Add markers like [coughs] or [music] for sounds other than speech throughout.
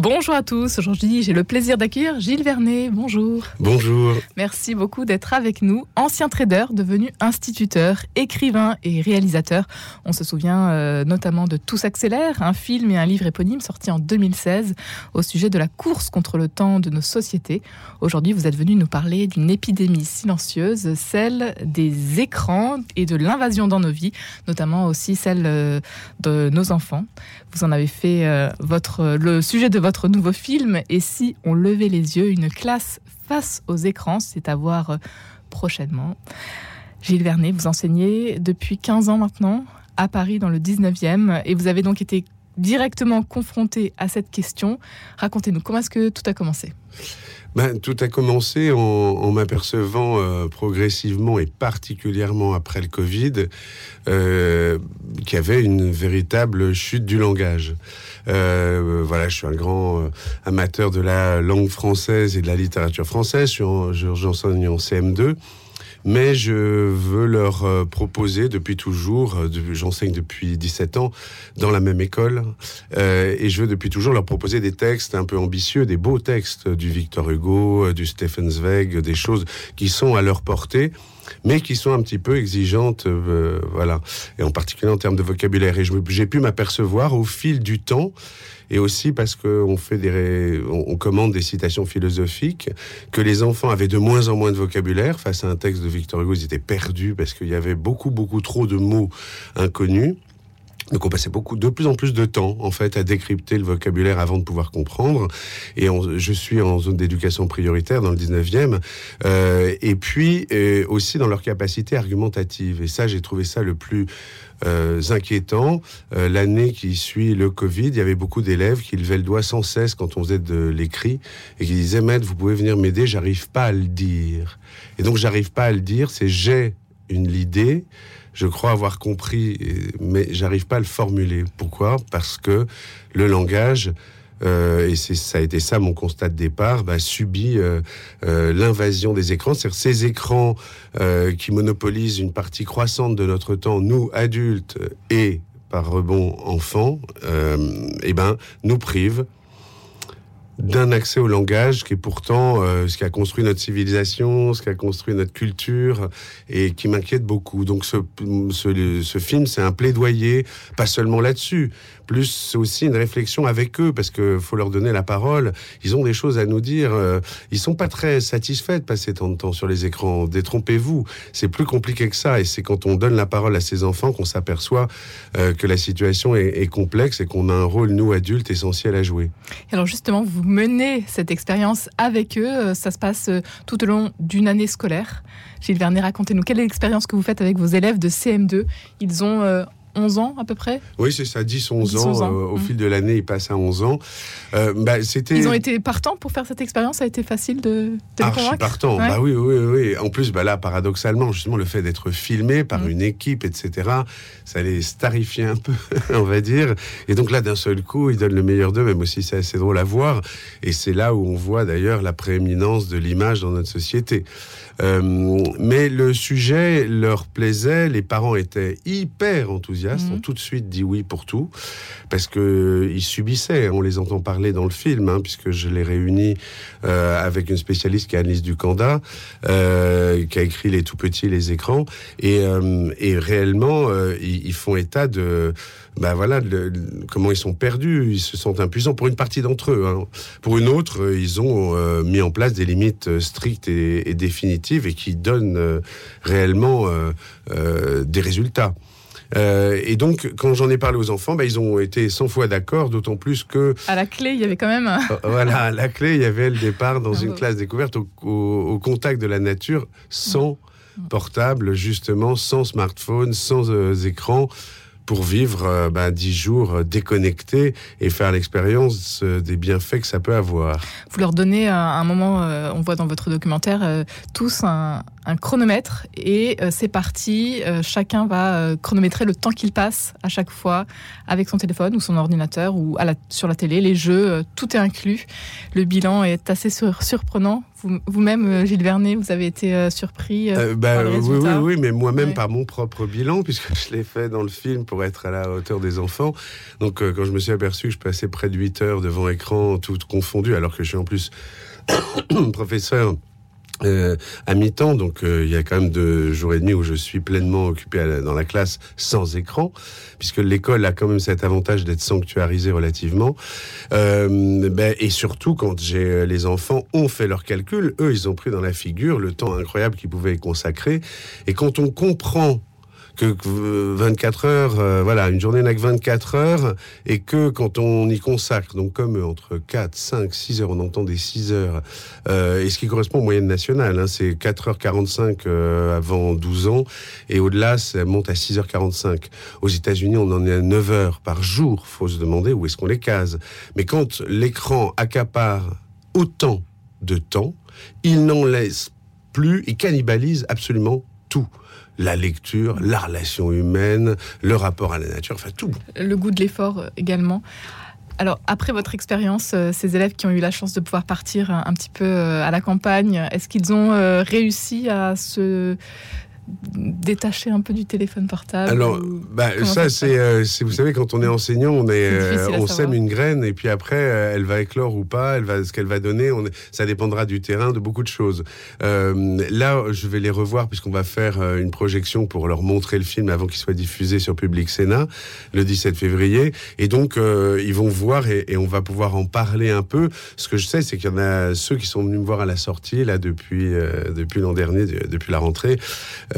Bonjour à tous, aujourd'hui j'ai le plaisir d'accueillir Gilles Vernet. Bonjour. Bonjour. Merci beaucoup d'être avec nous. Ancien trader, devenu instituteur, écrivain et réalisateur. On se souvient euh, notamment de Tout s'accélère, un film et un livre éponyme sorti en 2016 au sujet de la course contre le temps de nos sociétés. Aujourd'hui vous êtes venu nous parler d'une épidémie silencieuse, celle des écrans et de l'invasion dans nos vies, notamment aussi celle euh, de nos enfants. Vous en avez fait euh, votre, le sujet de votre nouveau film. Et si on levait les yeux, une classe face aux écrans, c'est à voir euh, prochainement. Gilles Vernet, vous enseignez depuis 15 ans maintenant à Paris dans le 19e et vous avez donc été directement confronté à cette question. Racontez-nous, comment est-ce que tout a commencé? Ben, tout a commencé en, m'apercevant euh, progressivement et particulièrement après le Covid euh, qu'il y avait une véritable chute du langage. Euh, voilà, je suis un grand amateur de la langue française et de la littérature française. J'enseigne en CM2 mais je veux leur euh, proposer depuis toujours, euh, j'enseigne depuis 17 ans dans la même école, euh, et je veux depuis toujours leur proposer des textes un peu ambitieux, des beaux textes du Victor Hugo, du Stephen Zweig, des choses qui sont à leur portée mais qui sont un petit peu exigeantes, voilà, et en particulier en termes de vocabulaire. Et j'ai pu m'apercevoir au fil du temps et aussi parce qu'on fait des, on, commande des citations philosophiques, que les enfants avaient de moins en moins de vocabulaire face à un texte de Victor Hugo, ils étaient perdus parce qu'il y avait beaucoup, beaucoup trop de mots inconnus. Donc on passait beaucoup, de plus en plus de temps en fait à décrypter le vocabulaire avant de pouvoir comprendre. Et je suis en zone d'éducation prioritaire dans le 19e. Euh, et puis euh, aussi dans leur capacité argumentative. Et ça, j'ai trouvé ça le plus euh, inquiétant. Euh, l'année qui suit le Covid, il y avait beaucoup d'élèves qui levaient le doigt sans cesse quand on faisait de l'écrit et qui disaient Maître, vous pouvez venir m'aider, j'arrive pas à le dire. Et donc j'arrive pas à le dire, c'est j'ai une idée je crois avoir compris, mais j'arrive pas à le formuler. Pourquoi? Parce que le langage, euh, et c'est ça a été ça mon constat de départ, bah, subit euh, euh, l'invasion des écrans. C'est-à-dire ces écrans qui monopolisent une partie croissante de notre temps, nous adultes et par rebond enfants, eh ben nous privent d'un accès au langage qui est pourtant euh, ce qui a construit notre civilisation, ce qui a construit notre culture et qui m'inquiète beaucoup. Donc ce, ce, ce film, c'est un plaidoyer, pas seulement là-dessus, plus aussi une réflexion avec eux parce que faut leur donner la parole. Ils ont des choses à nous dire. Euh, ils sont pas très satisfaits de passer tant de temps sur les écrans. Détrompez-vous. C'est plus compliqué que ça et c'est quand on donne la parole à ces enfants qu'on s'aperçoit euh, que la situation est, complexe et qu'on a un rôle nous adultes essentiel à jouer. Alors justement, vous menez cette expérience avec eux. Euh, ça se passe tout au long d'une année scolaire. Gilles Vernet, racontez-nous quelle est l'expérience que vous faites avec vos élèves de CM2. Ils ont 11 ans à peu près Oui, c'est ça, 10-11 ans. Euh, au mmh. fil de l'année, ils passent à 11 ans. Euh, bah, c'était... Ils ont été partants pour faire cette expérience Ça a été facile de, de convaincre partants, bah oui, oui, oui. En plus, bah là, paradoxalement, justement, le fait d'être filmé par mmh. une équipe, etc., ça les starifiait un peu, [laughs] on va dire. Et donc là, d'un seul coup, ils donnent le meilleur d'eux, même aussi c'est assez drôle à voir. Et c'est là où on voit d'ailleurs la prééminence de l'image dans notre société. Euh, mais le sujet leur plaisait, les parents étaient hyper enthousiastes, mhm. ont tout de suite dit oui pour tout, parce que ils subissaient, on les entend parler dans le film, hein, puisque je les réunis euh, avec une spécialiste qui est Annelise Ducanda, euh, qui a écrit Les tout petits, les écrans, et, euh, et réellement, euh, ils, ils, font état de ben voilà, comment ils sont perdus, ils se sentent impuissants pour une partie d'entre eux. Hein. Pour une autre, euh, ils ont euh, mis en place des limites euh, strictes et, définitives et qui donnent réellement des résultats. et donc, quand j'en ai parlé aux enfants, ben, ils ont été 100 fois d'accord, d'autant plus que... À la clé, il y avait quand même... voilà, à la clé, il y avait le départ dans une classe découverte au, au, contact de la nature, sans portable, justement, sans smartphone, sans écran pour vivre euh, ben, dix jours euh, déconnectés et faire l'expérience euh, des bienfaits que ça peut avoir. Vous leur donnez un moment, on voit dans votre documentaire, tous un, un chronomètre et euh, c'est parti. Euh, chacun va euh, chronométrer le temps qu'il passe à chaque fois avec son téléphone ou son ordinateur ou à la, sur la télé. Les jeux, tout est inclus. Le bilan est assez surprenant. Vous-même, Gilles Vernet, vous avez été surpris bah, oui, oui, oui, mais moi-même par mon propre bilan, puisque je l'ai fait dans le film pour être à la hauteur des enfants. Donc, quand je me suis aperçu que je passais près de 8 heures devant écran, tout confondu, alors que je suis en plus [coughs] professeur euh, à mi-temps, donc euh, il y a quand même deux jours et demi où je suis pleinement occupé dans la classe sans écran, puisque l'école a quand même cet avantage d'être sanctuarisée relativement. Euh, ben, et surtout, quand j'ai les enfants ont fait leurs calculs, eux, ils ont pris dans la figure le temps incroyable qu'ils pouvaient y consacrer. Et quand on comprend que 24 heures, euh, voilà, une journée n'a que 24 heures, et que quand on y consacre, donc comme entre 4, 5, 6 heures, on entend des 6 heures, euh, et ce qui correspond aux moyennes nationales, hein, c'est 4h45 euh, avant 12 ans, et au-delà, ça monte à 6h45. Aux États-Unis, on en est à 9 heures par jour, faut se demander où est-ce qu'on les case. Mais quand l'écran accapare autant de temps, il n'en laisse plus et cannibalise absolument tout la lecture, la relation humaine, le rapport à la nature, enfin tout. Le goût de l'effort euh, également. Alors, après votre expérience, euh, ces élèves qui ont eu la chance de pouvoir partir un, petit peu euh, à la campagne, est-ce qu'ils ont réussi à se détacher un peu du téléphone portable Alors, bah, ça, euh, c'est, vous savez, quand on est enseignant, on, est, euh, on sème une graine et puis après, euh, elle va éclore ou pas, elle va, ce qu'elle va donner, on ça dépendra du terrain, de beaucoup de choses. là, je vais les revoir puisqu'on va faire une projection pour leur montrer le film avant qu'il soit diffusé sur Public Sénat le 17 février. Et donc, ils vont voir et, et, on va pouvoir en parler un peu. Ce que je sais, c'est qu'il y en a ceux qui sont venus me voir à la sortie, là, depuis, depuis l'an dernier, depuis la rentrée.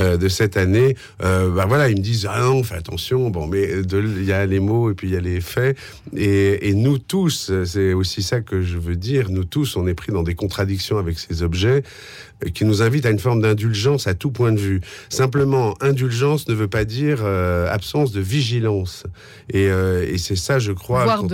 Euh, de cette année, euh, bah voilà, ils me disent ah non, fais attention. Bon, mais il y a les mots et puis il y a les faits. Et, et nous tous, c'est aussi ça que je veux dire. Nous tous, on est pris dans des contradictions avec ces objets qui nous invite à une forme d'indulgence à tout point de vue. Simplement, indulgence ne veut pas dire euh, absence de vigilance. Et, euh, et c'est ça, je crois. Voire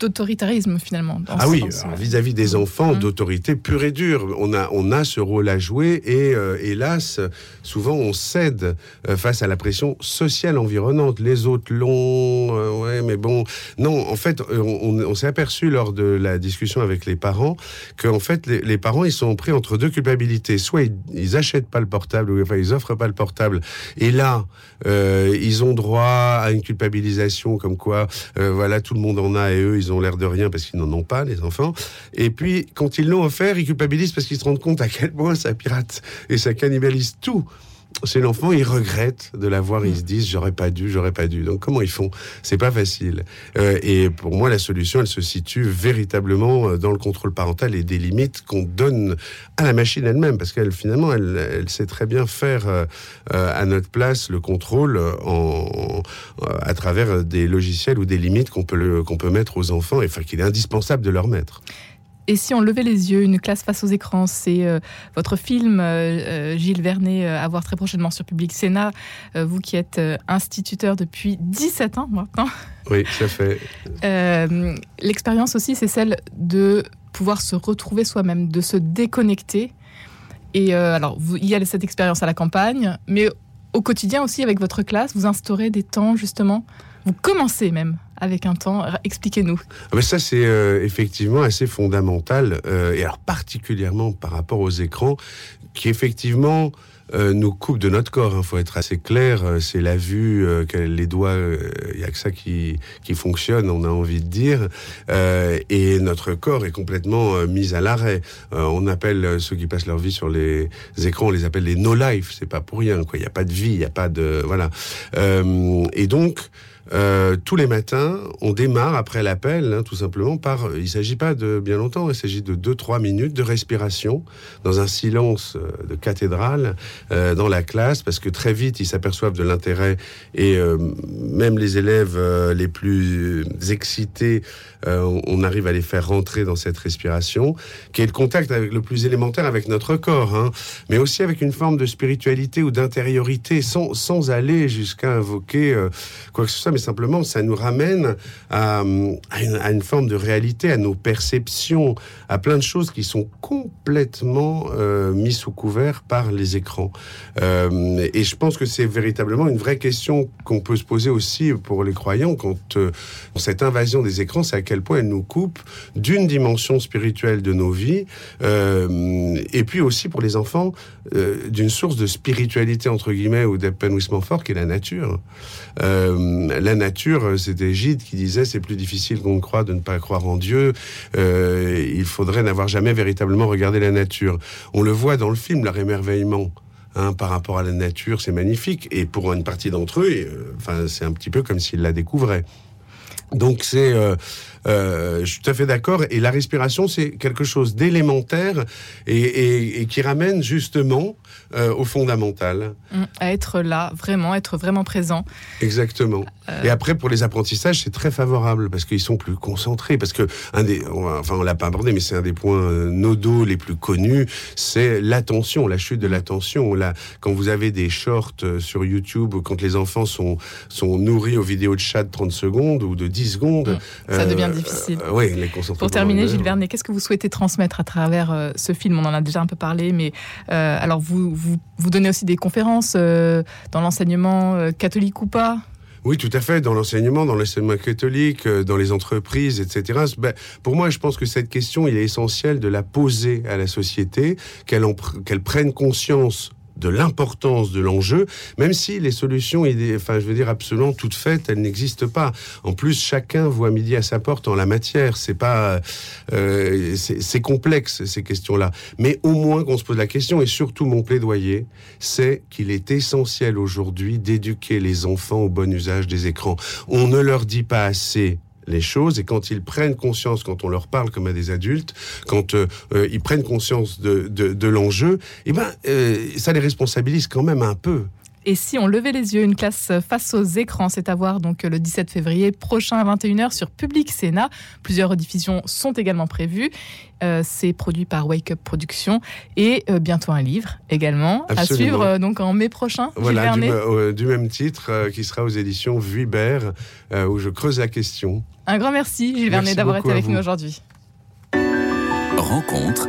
d'autoritarisme, finalement. ah oui, vis-à-vis des mmh. enfants, mmh. d'autorité pure et dure. On a, on a ce rôle à jouer et euh, hélas, souvent on cède face à la pression sociale environnante. Les autres l'ont, ouais, mais bon. Non, en fait, on, on s'est aperçu lors de la discussion avec les parents qu'en fait, les, parents, ils sont pris entre deux culpabilités Soit ils, achètent pas le portable, ou enfin ils offrent pas le portable, et là euh, ils ont droit à une culpabilisation comme quoi, euh, voilà, tout le monde en a et eux ils ont l'air de rien parce qu'ils n'en ont pas les enfants. Et puis quand ils l'ont offert, ils culpabilisent parce qu'ils se rendent compte à quel point ça pirate et ça cannibalise tout c'est l'enfant, il regrette de l'avoir, ils se disent j'aurais pas dû, j'aurais pas dû. Donc comment ils font? C'est pas facile. Euh, et pour moi, la solution, elle se situe véritablement euh, dans le contrôle parental et des limites qu'on donne à la machine elle-même, parce qu'elle finalement, elle, sait très bien faire euh, à notre place le contrôle en, à travers des logiciels ou des limites qu'on peut qu'on peut mettre aux enfants, et enfin qu'il est indispensable de leur mettre. Et si on levait les yeux, une classe face aux écrans, c'est euh, votre film, euh, euh, Gilles Vernet, à voir très prochainement sur Public Sénat. vous qui êtes instituteur depuis 17 ans maintenant. Oui, ça fait. L'expérience aussi, c'est celle de pouvoir se retrouver soi-même, de se déconnecter. Et alors, vous, il y a cette expérience à la campagne, mais au quotidien aussi, avec votre classe, vous instaurez des temps justement. Vous commencez même avec un temps. Expliquez-nous. Ah, mais ça, c'est euh, effectivement assez fondamental, euh, et alors particulièrement par rapport aux écrans, qui effectivement euh, nous coupent de notre corps. Il hein, faut être assez clair. C'est la vue, les doigts, il n'y a que ça qui, qui fonctionne, on a envie de dire. et notre corps est complètement mis à l'arrêt. on appelle ceux qui passent leur vie sur les écrans, on les appelle les no-life. C'est pas pour rien. Il n'y a pas de vie, il n'y a pas de... Voilà. et donc... Euh, tous les matins, on démarre après l'appel, hein, tout simplement par. Il s'agit pas de bien longtemps, il s'agit de 2-3 minutes de respiration dans un silence euh, de cathédrale euh, dans la classe, parce que très vite ils s'aperçoivent de l'intérêt et même les élèves les plus excités, on arrive à les faire rentrer dans cette respiration, qui est le contact avec le plus élémentaire avec notre corps, hein, mais aussi avec une forme de spiritualité ou d'intériorité, sans aller jusqu'à invoquer quoi que ce soit mais simplement ça nous ramène à, une, forme de réalité, à nos perceptions, à plein de choses qui sont complètement euh, mises sous couvert par les écrans. Euh, et je pense que c'est véritablement une vraie question qu'on peut se poser aussi pour les croyants quand euh, cette invasion des écrans, c'est à quel point elle nous coupe d'une dimension spirituelle de nos vies, euh, et puis aussi pour les enfants d'une source de spiritualité entre guillemets ou d'épanouissement fort qui est la nature. La nature, c'était Gide qui disait c'est plus difficile qu'on ne croit de ne pas croire en Dieu. Euh, il faudrait n'avoir jamais véritablement regardé la nature. On le voit dans le film, leur émerveillement. Hein, par rapport à la nature, c'est magnifique. Et pour une partie d'entre eux, euh, enfin, c'est un petit peu comme s'ils la découvraient. Donc c'est, euh, euh, je suis tout à fait d'accord. Et la respiration, c'est quelque chose d'élémentaire et, et, et, qui ramène justement euh, au fondamental. Mmh, à être là, vraiment, être vraiment présent. Exactement. Euh... Et après, pour les apprentissages, c'est très favorable parce qu'ils sont plus concentrés. Parce que un des, enfin, on l'a pas abordé, mais c'est un des points nodaux les plus connus, c'est l'attention, la chute de l'attention. Là, quand vous avez des shorts sur YouTube, quand les enfants sont sont nourris aux vidéos de chat de 30 secondes ou de 10 secondes, mmh, ça devient difficile. Euh, oui, les. Pour terminer, Gilles Vernet, qu'est-ce que vous souhaitez transmettre à travers euh, ce film? On en a déjà un peu parlé, mais euh, alors vous, vous, vous, donnez aussi des conférences dans l'enseignement catholique ou pas? Oui, tout à fait, dans l'enseignement, dans l'enseignement catholique, dans les entreprises, etc. Ben, pour moi, je pense que cette question, il est essentiel de la poser à la société, qu'elle qu prenne conscience de l'importance de l'enjeu, même si les solutions, enfin, je veux dire, absolument toutes faites, elles n'existent pas. En plus, chacun voit midi à sa porte en la matière. C'est pas, euh, c'est complexe ces questions-là. Mais au moins qu'on se pose la question, et surtout mon plaidoyer, c'est qu'il est essentiel aujourd'hui d'éduquer les enfants au bon usage des écrans. On ne leur dit pas assez les choses et quand ils prennent conscience, quand on leur parle comme à des adultes, quand euh, euh, ils prennent conscience de, de, l'enjeu, eh ben, euh, ça les responsabilise quand même un peu. Et si on levait les yeux, une classe face aux écrans, c'est à voir donc le 17 février prochain à 21h sur Public Sénat. Plusieurs rediffusions sont également prévues. Euh, c'est produit par Wake Up Productions et euh, bientôt un livre également Absolument. à suivre euh, donc en mai prochain. Voilà, du, euh, du, même titre euh, qui sera aux éditions Vuibert où je creuse la question. Un grand merci Gilles Vernet d'avoir été avec nous aujourd'hui. Rencontre